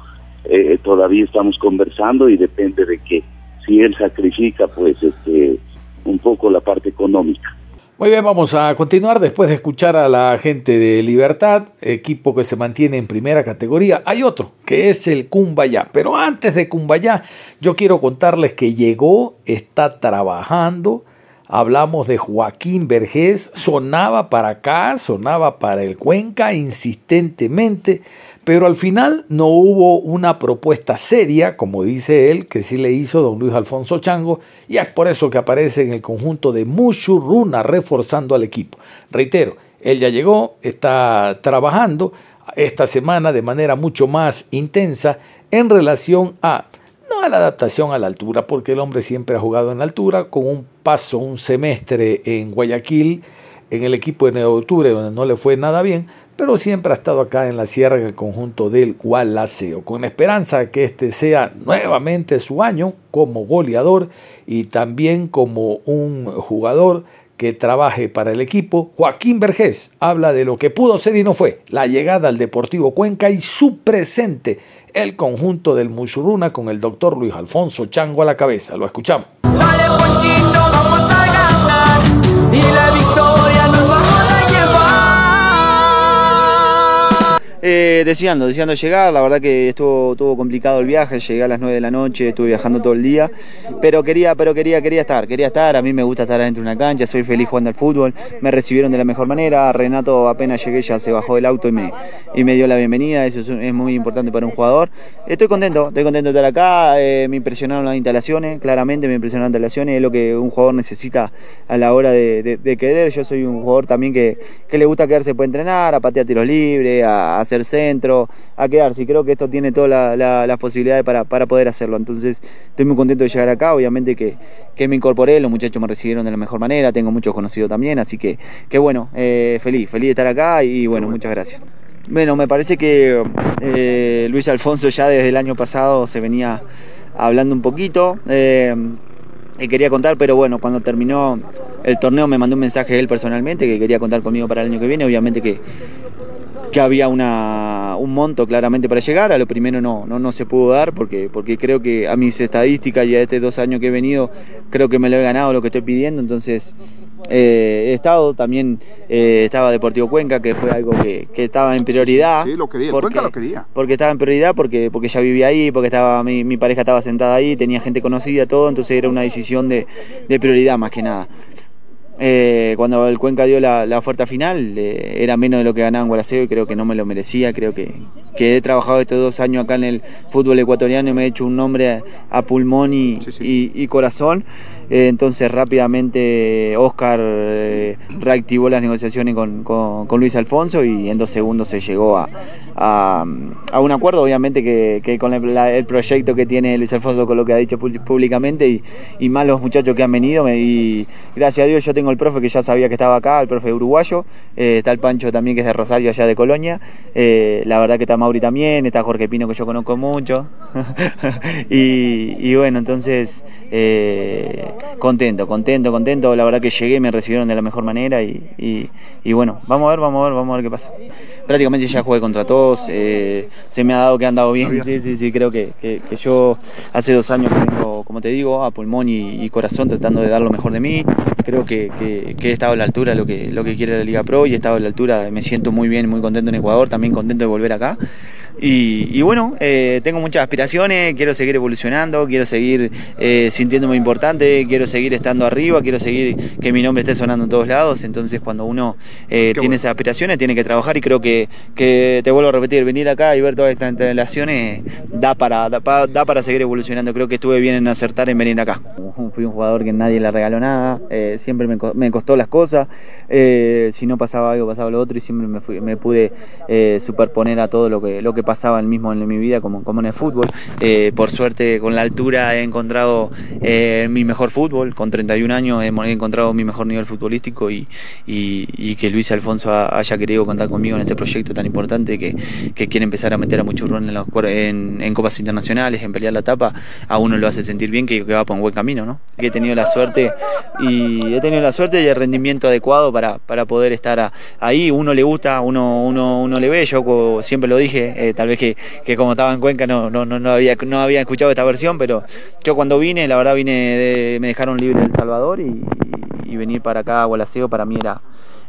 Speaker 15: eh, todavía estamos conversando y depende de que si él sacrifica, pues este un poco la parte económica.
Speaker 2: Muy bien, vamos a continuar después de escuchar a la gente de Libertad, equipo que se mantiene en primera categoría. Hay otro, que es el Cumbayá. Pero antes de Cumbayá, yo quiero contarles que llegó, está trabajando. Hablamos de Joaquín Vergés, sonaba para acá, sonaba para el Cuenca insistentemente pero al final no hubo una propuesta seria, como dice él, que sí le hizo don Luis Alfonso Chango, y es por eso que aparece en el conjunto de Mushuruna reforzando al equipo. Reitero, él ya llegó, está trabajando esta semana de manera mucho más intensa en relación a no a la adaptación a la altura, porque el hombre siempre ha jugado en la altura, con un paso, un semestre en Guayaquil, en el equipo de Neo Octubre, donde no le fue nada bien, pero siempre ha estado acá en la sierra en el conjunto del Gualaceo, con esperanza que este sea nuevamente su año como goleador y también como un jugador que trabaje para el equipo. Joaquín Vergés habla de lo que pudo ser y no fue, la llegada al Deportivo Cuenca y su presente, el conjunto del Mushuruna con el doctor Luis Alfonso Chango a la cabeza. Lo escuchamos.
Speaker 17: Eh, deseando, llegar, la verdad que estuvo, estuvo complicado el viaje, llegué a las 9 de la noche, estuve viajando todo el día, pero quería, pero quería, quería estar, quería estar, a mí me gusta estar adentro de una cancha, soy feliz jugando al fútbol, me recibieron de la mejor manera, Renato apenas llegué ya se bajó del auto y me, y me dio la bienvenida, eso es, muy importante para un jugador. Estoy contento, estoy contento de estar acá, eh, me impresionaron las instalaciones, claramente me impresionaron las instalaciones, es lo que un jugador necesita a la hora de, querer, yo soy un jugador también que, le gusta quedarse para entrenar, a patear tiros libres, a hacer centro, a quedarse. Y creo que esto tiene todas las posibilidades para, poder hacerlo. Entonces estoy muy contento de llegar acá. Obviamente que, me incorporé, los muchachos me recibieron de la mejor manera, tengo muchos conocidos también, así que, que bueno, eh, feliz, feliz de estar acá y bueno, muchas gracias. Bueno, me parece que eh, Luis Alfonso ya desde el año pasado se venía hablando un poquito. Eh, quería contar, pero bueno, cuando terminó el torneo me mandó un mensaje él personalmente que quería contar conmigo para el año que viene. Obviamente que, que había una, un monto claramente para llegar. A lo primero no, no, no se pudo dar porque, porque creo que a mis estadísticas y a estos dos años que he venido, creo que me lo he ganado lo que estoy pidiendo. Entonces eh, he estado también, eh, estaba Deportivo Cuenca, que fue algo que, que estaba en prioridad.
Speaker 16: Sí, lo quería,
Speaker 17: porque,
Speaker 16: Cuenca lo quería.
Speaker 17: Porque estaba en prioridad, porque, porque ya vivía ahí, porque estaba mi, mi pareja estaba sentada ahí, tenía gente conocida, todo, entonces era una decisión de, de prioridad más que nada. Eh, cuando el Cuenca dio la, la oferta final, eh, era menos de lo que ganaba en Gualaceo y creo que no me lo merecía. Creo que, que he trabajado estos dos años acá en el fútbol ecuatoriano y me he hecho un nombre a, a pulmón y, y- y corazón. Eh, entonces rápidamente Oscar eh, reactivó las negociaciones con, con- Luis Alfonso y en dos segundos se llegó a, a- un acuerdo, obviamente que, que con el, proyecto que tiene Luis Alfonso con lo que ha dicho pú- públicamente y, y más los muchachos que han venido y gracias a Dios yo tengo el profe que ya sabía que estaba acá, el profe uruguayo, eh, está el Pancho también que es de Rosario allá de Colonia, la verdad que está Mauri también, está Jorge Pino que yo conozco mucho <laughs> y, bueno, entonces contento, contento, contento. La verdad que llegué, me recibieron de la mejor manera y, y- y bueno, vamos a ver, vamos a ver, vamos a ver qué pasa. Prácticamente ya jugué contra todos, eh, se me ha dado que he andado bien. Sí, sí, sí, creo que, que- que yo hace dos años que vengo, como te digo, a pulmón y, y corazón tratando de dar lo mejor de mí. Creo que, que- que he estado a la altura de lo que, lo que quiere la Liga Pro y he estado a la altura, me siento muy bien, muy contento en Ecuador, también contento de volver acá. Y, y bueno, eh, tengo muchas aspiraciones, quiero seguir evolucionando, quiero seguir eh, sintiéndome importante, quiero seguir estando arriba, quiero seguir que mi nombre esté sonando en todos lados. Entonces, cuando uno eh, tiene esas aspiraciones, tiene que trabajar y creo que, que te vuelvo a repetir, venir acá y ver todas estas instalaciones da para, da, pa- da para seguir evolucionando. Creo que estuve bien en acertar en venir acá. Fui un jugador que nadie le regaló nada, eh, siempre me, me costó las cosas. eh, si no pasaba algo, pasaba lo otro y siempre me, fui- me pude eh, superponer a todo lo que, lo que pasaba el mismo en mi vida, como, en el fútbol. Eh, por suerte, con la altura he encontrado eh, mi mejor fútbol. Con 31 años he, encontrado mi mejor nivel futbolístico y, que Luis Alfonso ha- haya querido contar conmigo en este proyecto tan importante que, que quiere empezar a meter a mucho run en, en, copas internacionales, en pelear la tapa, a uno lo hace sentir bien que, va por un buen camino, ¿no? He tenido la suerte y he tenido la suerte y el rendimiento adecuado para, poder estar a- ahí. Uno le gusta, uno, uno, le ve, yo siempre lo dije, eh, tal vez que, que como estaba en Cuenca no, no, no, no había, no había escuchado esta versión, pero yo cuando vine, la verdad vine, de- me dejaron libre en El Salvador y, y venir para acá a Gualaceo para mí era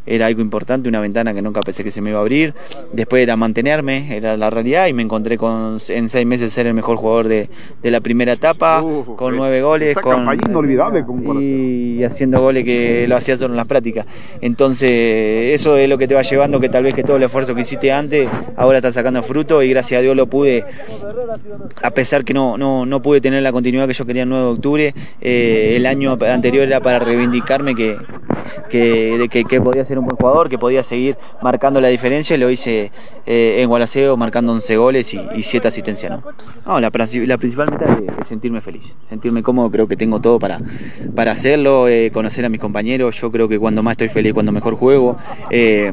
Speaker 17: era algo importante, una ventana que nunca pensé que se me iba a abrir. Después era mantenerme, era la realidad, y me encontré con en seis meses ser el mejor jugador de, de la primera etapa, con nueve goles,
Speaker 16: Esa
Speaker 17: con,
Speaker 16: campaña inolvidable con
Speaker 17: y haciendo goles que lo hacía solo en las prácticas. Entonces, eso es lo que te va llevando, que tal vez que todo el esfuerzo que hiciste antes, ahora está sacando fruto, y gracias a Dios lo pude, a pesar que no, no, no pude tener la continuidad que yo quería el 9 de octubre, eh, el año anterior era para reivindicarme que, que, de que, que podía ser un buen jugador, que podía seguir marcando la diferencia lo hice eh, en Gualaceo marcando 11 goles y, y 7 asistencias. ¿no? No, la, la principal meta es, es sentirme feliz, sentirme cómodo, creo que tengo todo para, para hacerlo, eh, conocer a mis compañeros, yo creo que cuando más estoy feliz, cuando mejor juego. eh,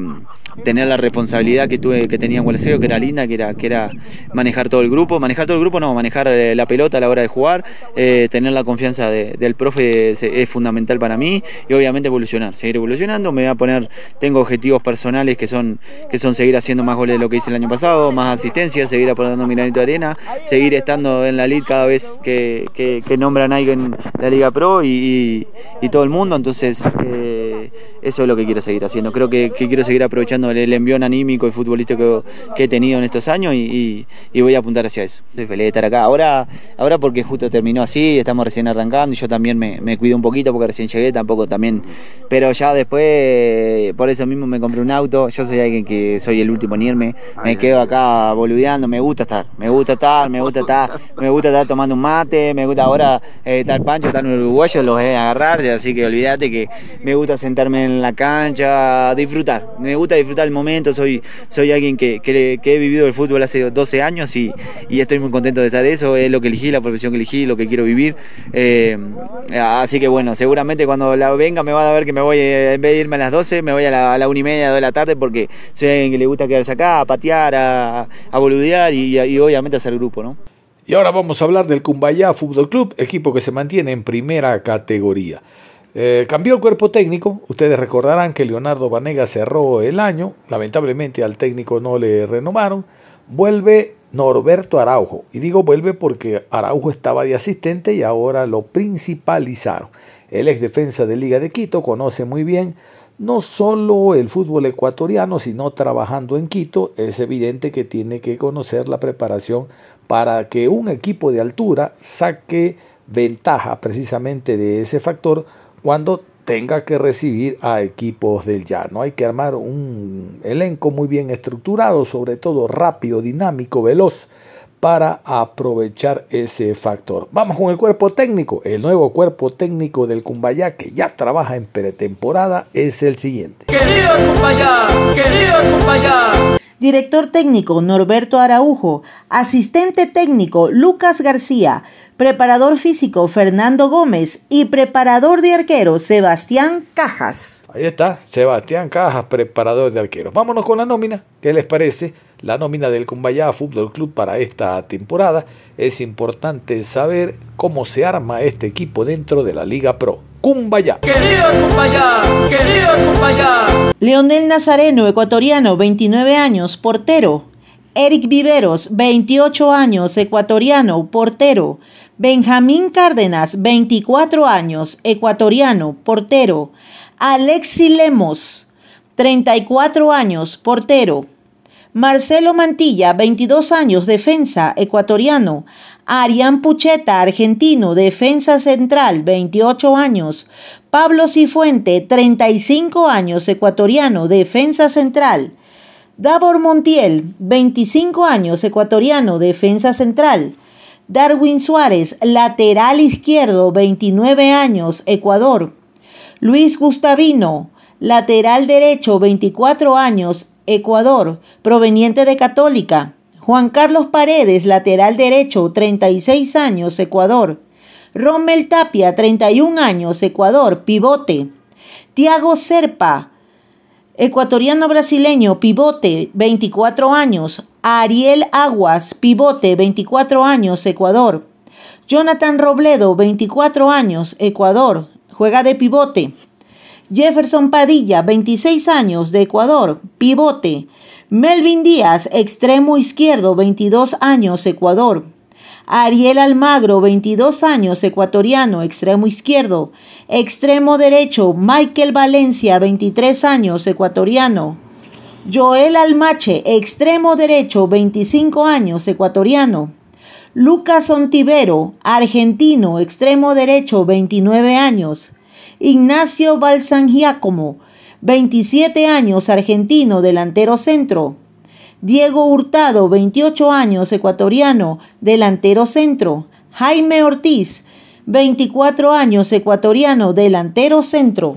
Speaker 17: tener la responsabilidad que tuve que tenía en Gualaceo, que era linda, que era, que era manejar todo el grupo, manejar todo el grupo, no, manejar eh, la pelota a la hora de jugar, eh, tener la confianza de- del profe es, fundamental para mí y obviamente evolucionar, seguir evolucionando, me voy a poner, tengo objetivos personales que son, que son seguir haciendo más goles de lo que hice el año pasado, más asistencia, seguir aportando mi granito de arena, seguir estando en la lead cada vez que, que, nombran a alguien en la Liga Pro y, y- y todo el mundo, entonces eh, eso es lo que quiero seguir haciendo, creo que, que quiero seguir aprovechando el, el envión anímico y futbolístico que, que he tenido en estos años y, y- y voy a apuntar hacia eso. Estoy feliz de estar acá. Ahora, ahora porque justo terminó así, estamos recién arrancando y yo también me, me cuido un poquito porque recién llegué, tampoco también. Pero ya después, por eso mismo me compré un auto. Yo soy alguien que soy el último en irme. Me quedo acá boludeando, me gusta estar, me gusta estar, me gusta estar, me gusta estar tomando un mate, me gusta ahora eh, estar Pancho, estar un uruguayo, los voy a agarrar, así que olvídate que me gusta sentarme en la cancha, disfrutar. Me gusta disfrutar el momento, soy, soy alguien que, que- he vivido el fútbol hace 12 años y, y estoy muy contento de estar eso, es lo que elegí, la profesión que elegí, lo que quiero vivir. Eh, así que bueno, seguramente cuando la venga me va a ver que me voy, eh, en vez de irme a las 12, me voy a la, a la una y media, de la tarde, porque soy alguien que le gusta quedarse acá, a patear, a, a boludear y, y obviamente hacer grupo, ¿no?
Speaker 2: Y ahora vamos a hablar del Cumbayá Fútbol Club, equipo que se mantiene en primera categoría. Eh, cambió el cuerpo técnico, ustedes recordarán que Leonardo Vanega cerró el año, lamentablemente al técnico no le renovaron, vuelve Norberto Araujo, y digo vuelve porque Araujo estaba de asistente y ahora lo principalizaron. El ex defensa de Liga de Quito conoce muy bien no solo el fútbol ecuatoriano, sino trabajando en Quito, es evidente que tiene que conocer la preparación para que un equipo de altura saque ventaja precisamente de ese factor cuando tenga que recibir a equipos del llano. Hay que armar un elenco muy bien estructurado, sobre todo rápido, dinámico, veloz para aprovechar ese factor. Vamos con el cuerpo técnico. El nuevo cuerpo técnico del Cumbayá que ya trabaja en pretemporada es el siguiente.
Speaker 16: Querido Cumbayá, querido Cumbayá.
Speaker 4: Director técnico Norberto Araujo, asistente técnico Lucas García, preparador físico Fernando Gómez y preparador de arquero Sebastián Cajas.
Speaker 2: Ahí está, Sebastián Cajas, preparador de arqueros. Vámonos con la nómina, ¿qué les parece? La nómina del Cumbayá Fútbol Club para esta temporada. Es importante saber cómo se arma este equipo dentro de la Liga Pro. Cumbayá.
Speaker 16: Querido Cumbayá, querido Cumbayá.
Speaker 4: Leonel Nazareno, ecuatoriano, 29 años, portero. Eric Viveros, 28 años, ecuatoriano, portero. Benjamín Cárdenas, 24 años, ecuatoriano, portero. Alexi Lemos, 34 años, portero. Marcelo Mantilla, 22 años, defensa, ecuatoriano. Arián Pucheta, argentino, defensa central, 28 años. Pablo Cifuente, 35 años, ecuatoriano, defensa central. Davor Montiel, 25 años, ecuatoriano, defensa central. Darwin Suárez, lateral izquierdo, 29 años, Ecuador. Luis Gustavino, lateral derecho, 24 años, Ecuador, proveniente de Católica. Juan Carlos Paredes, lateral derecho, 36 años, Ecuador. Rommel Tapia, 31 años, Ecuador, pivote. Tiago Serpa, ecuatoriano brasileño, pivote, 24 años. Ariel Aguas, pivote, 24 años, Ecuador. Jonathan Robledo, 24 años, Ecuador, juega de pivote. Jefferson Padilla, 26 años, de Ecuador, pivote. Melvin Díaz, extremo izquierdo, 22 años, Ecuador. Ariel Almagro, 22 años, ecuatoriano, extremo izquierdo. Extremo derecho, Michael Valencia, 23 años, ecuatoriano. Joel Almache, extremo derecho, 25 años, ecuatoriano. Lucas Ontivero, argentino, extremo derecho, 29 años. Ignacio Balsangiacomo, 27 años, argentino, delantero centro. Diego Hurtado, 28 años, ecuatoriano, delantero centro. Jaime Ortiz, 24 años, ecuatoriano, delantero centro.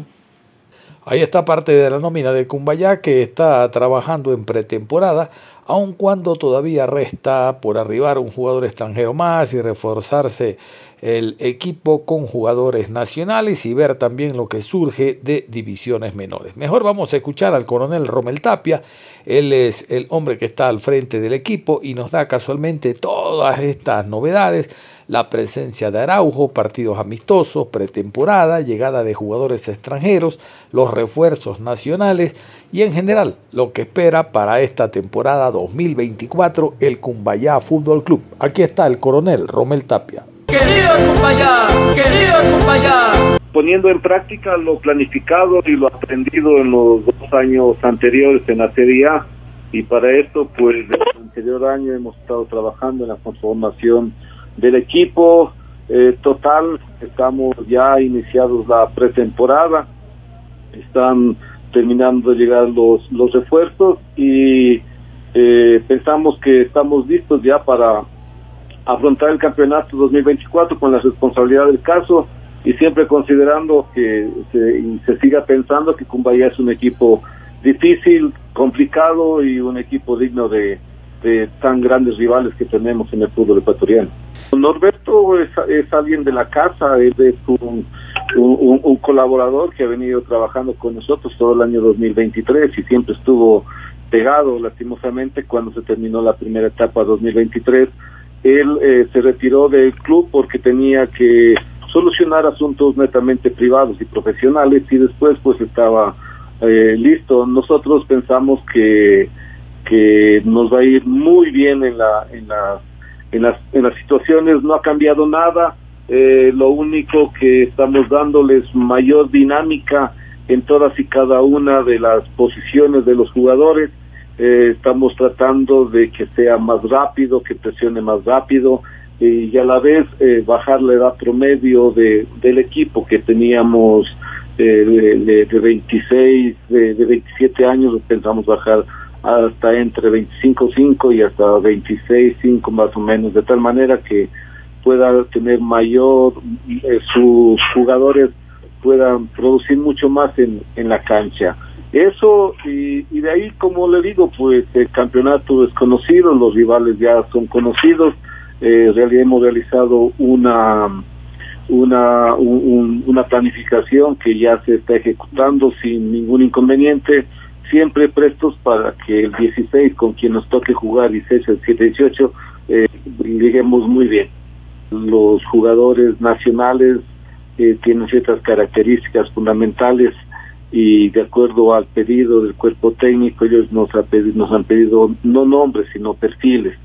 Speaker 2: Ahí está parte de la nómina de Cumbayá que está trabajando en pretemporada, aun cuando todavía resta por arribar un jugador extranjero más y reforzarse el equipo con jugadores nacionales y ver también lo que surge de divisiones menores. Mejor vamos a escuchar al coronel Romel Tapia, él es el hombre que está al frente del equipo y nos da casualmente todas estas novedades, la presencia de Araujo, partidos amistosos, pretemporada, llegada de jugadores extranjeros, los refuerzos nacionales y en general lo que espera para esta temporada 2024 el Cumbayá Fútbol Club. Aquí está el coronel Romel Tapia.
Speaker 16: Querido Cumbayá, querido Cumbayá.
Speaker 18: Poniendo en práctica lo planificado y lo aprendido en los dos años anteriores en la Serie A. Y para esto, pues, el anterior año hemos estado trabajando en la transformación del equipo. Eh, total, estamos ya iniciados la pretemporada. Están terminando de llegar los, los refuerzos y eh, pensamos que estamos listos ya para afrontar el campeonato 2024 con la responsabilidad del caso y siempre considerando que se, se siga pensando que Cumbaya es un equipo difícil, complicado y un equipo digno de, de tan grandes rivales que tenemos en el fútbol ecuatoriano. Norberto es, es alguien de la casa, es un, un, colaborador que ha venido trabajando con nosotros todo el año 2023 y siempre estuvo pegado lastimosamente cuando se terminó la primera etapa 2023 él eh, se retiró del club porque tenía que solucionar asuntos netamente privados y profesionales y después pues estaba eh, listo. Nosotros pensamos que, que nos va a ir muy bien en, la, en, la, en, las, en las situaciones, no ha cambiado nada, eh, lo único que estamos dándoles mayor dinámica en todas y cada una de las posiciones de los jugadores. Eh, estamos tratando de que sea más rápido, que presione más rápido y a la vez eh, bajar la edad promedio de, del equipo que teníamos eh, de, de, 26, de, de 27 años, pensamos bajar hasta entre 25.5 y hasta 26.5 más o menos, de tal manera que pueda tener mayor, eh, sus jugadores puedan producir mucho más en, en la cancha. Eso, y, de ahí, como le digo, pues el campeonato es conocido, los rivales ya son conocidos, eh, hemos realizado una una un, una planificación que ya se está ejecutando sin ningún inconveniente siempre prestos para que el 16 con quien nos toque jugar 16 el 7 18 eh, lleguemos muy bien los jugadores nacionales eh, tienen ciertas características fundamentales y de acuerdo al pedido del cuerpo técnico ellos nos, ha pedido, nos han pedido no nombres sino perfiles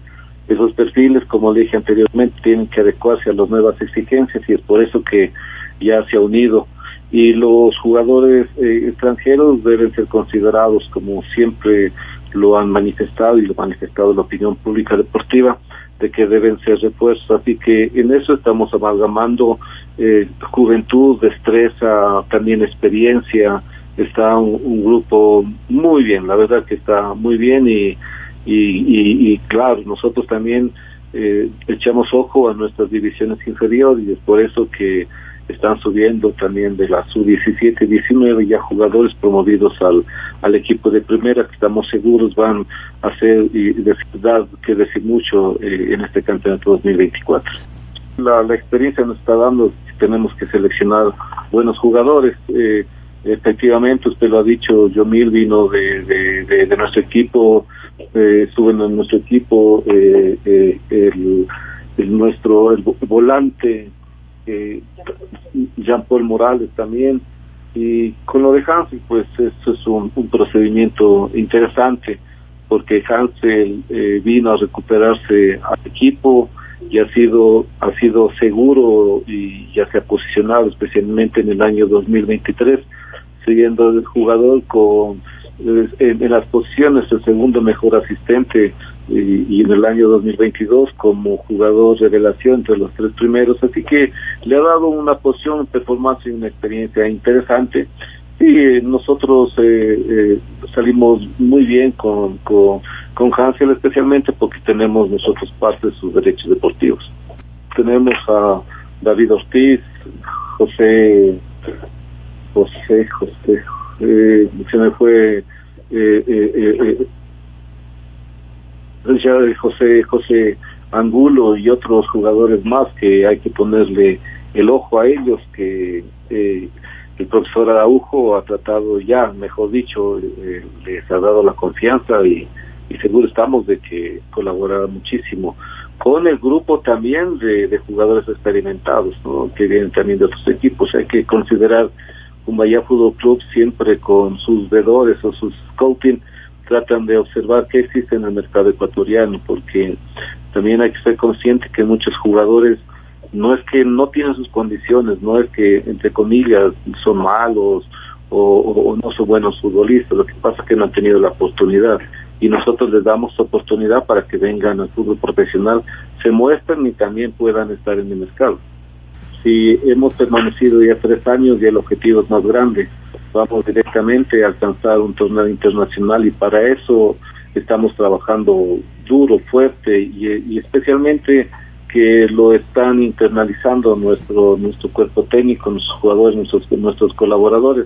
Speaker 18: esos perfiles, como le dije anteriormente, tienen que adecuarse a las nuevas exigencias y es por eso que ya se ha unido. Y los jugadores eh, extranjeros deben ser considerados como siempre lo han manifestado y lo ha manifestado la opinión pública deportiva de que deben ser refuerzos. Así que en eso estamos amalgamando eh, juventud, destreza, también experiencia. Está un, grupo muy bien, la verdad que está muy bien y y, y, claro, nosotros también eh, echamos ojo a nuestras divisiones inferiores y es por eso que están subiendo también de la sub-17 y 19 ya jugadores promovidos al, al equipo de primera que estamos seguros van a hacer y de verdad que decir mucho eh, en este campeonato 2024. La, la experiencia nos está dando tenemos que seleccionar buenos jugadores. Eh, efectivamente, usted lo ha dicho, Yomil vino de, de, nuestro equipo eh, estuvo en nuestro equipo eh, eh, el, el, nuestro el volante eh, Jean Paul Morales también y con lo de Hansel pues esto es un, un procedimiento interesante porque Hansel eh, vino a recuperarse al equipo y ha sido ha sido seguro y ya se ha posicionado especialmente en el año 2023 siguiendo el jugador con en, las posiciones el segundo mejor asistente y, en el año 2022 como jugador revelación entre los tres primeros, así que le ha dado una posición, performance y una experiencia interesante y nosotros eh, eh, salimos muy bien con, con, con Hansel especialmente porque tenemos nosotros parte de sus derechos deportivos. Tenemos a David Ortiz, José, José, José, eh, se me fue eh, eh, eh, José José Angulo y otros jugadores más que hay que ponerle el ojo a ellos que eh, el profesor Araujo ha tratado ya, mejor dicho, eh, les ha dado la confianza y, seguro estamos de que colaborará muchísimo con el grupo también de, jugadores experimentados, ¿no? que vienen también de otros equipos. Hay que considerar Cumbaya Fútbol Club siempre con sus vedores o sus scouting tratan de observar qué existe en el mercado ecuatoriano porque también hay que ser consciente que muchos jugadores no es que no tienen sus condiciones, no es que entre comillas son malos o, o, no son buenos futbolistas, lo que pasa es que no han tenido la oportunidad. Y nosotros les damos oportunidad para que vengan al fútbol profesional, se muestren y también puedan estar en el mercado si hemos permanecido ya tres años y el objetivo es más grande. Vamos directamente a alcanzar un torneo internacional y para eso estamos trabajando duro, fuerte y, especialmente que lo están internalizando nuestro nuestro cuerpo técnico, nuestros jugadores, nuestros nuestros colaboradores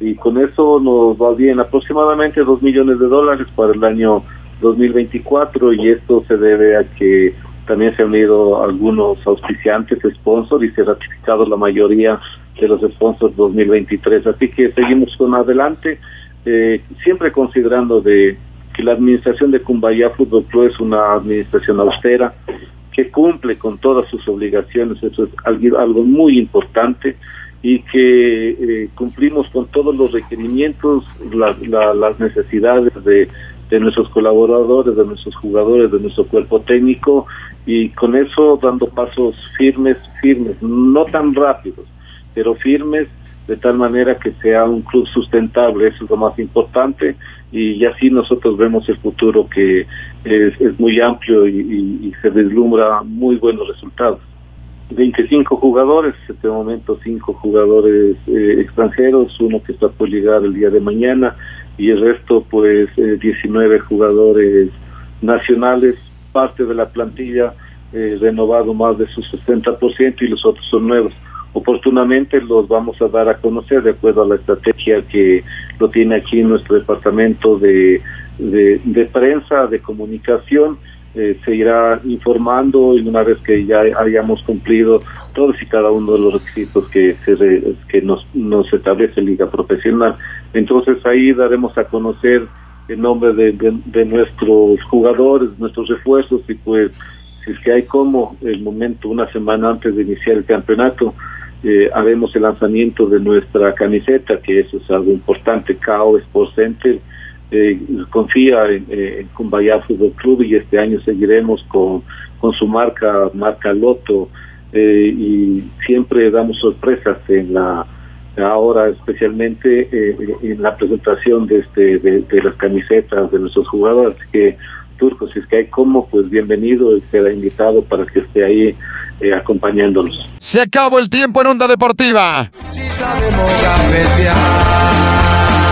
Speaker 18: y con eso nos va bien aproximadamente dos millones de dólares para el año 2024 y esto se debe a que también se han unido algunos auspiciantes, sponsors, y se ha ratificado la mayoría de los sponsors 2023. Así que seguimos con adelante, eh, siempre considerando de que la administración de Cumbaya Fútbol Club es una administración austera, que cumple con todas sus obligaciones, eso es algo, algo muy importante y que eh, cumplimos con todos los requerimientos, la- la- las necesidades de, de nuestros colaboradores, de nuestros jugadores, de nuestro cuerpo técnico y con eso dando pasos firmes, firmes, no tan rápidos, pero firmes de tal manera que sea un club sustentable, eso es lo más importante y así nosotros vemos el futuro que es, es muy amplio y, se vislumbra muy buenos resultados. 25 jugadores, en este momento 5 jugadores eh, extranjeros, uno que está por llegar el día de mañana y el resto pues eh, 19 jugadores nacionales, parte de la plantilla eh, renovado más de su 60% y los otros son nuevos. Oportunamente los vamos a dar a conocer de acuerdo a la estrategia que lo tiene aquí nuestro departamento de, de, de prensa, de comunicación. Eh, se irá informando y una vez que ya hayamos cumplido todos y cada uno de los requisitos que, se que nos, nos establece Liga Profesional. Entonces ahí daremos a conocer el nombre de, de- nuestros jugadores, nuestros refuerzos y pues si es que hay como el momento una semana antes de iniciar el campeonato eh, haremos el lanzamiento de nuestra camiseta que eso es algo importante KO Sports Center eh, confía en, eh, en Cumbayá Fútbol Club y este año seguiremos con, con su marca marca Loto eh, y siempre damos sorpresas en la ahora especialmente eh, en la presentación de este de, de las camisetas de nuestros jugadores. Así que Turco si es que hay como pues bienvenido y será invitado para que esté ahí eh, acompañándonos.
Speaker 1: Se acabó el tiempo en Onda Deportiva.
Speaker 19: sabemos gambetear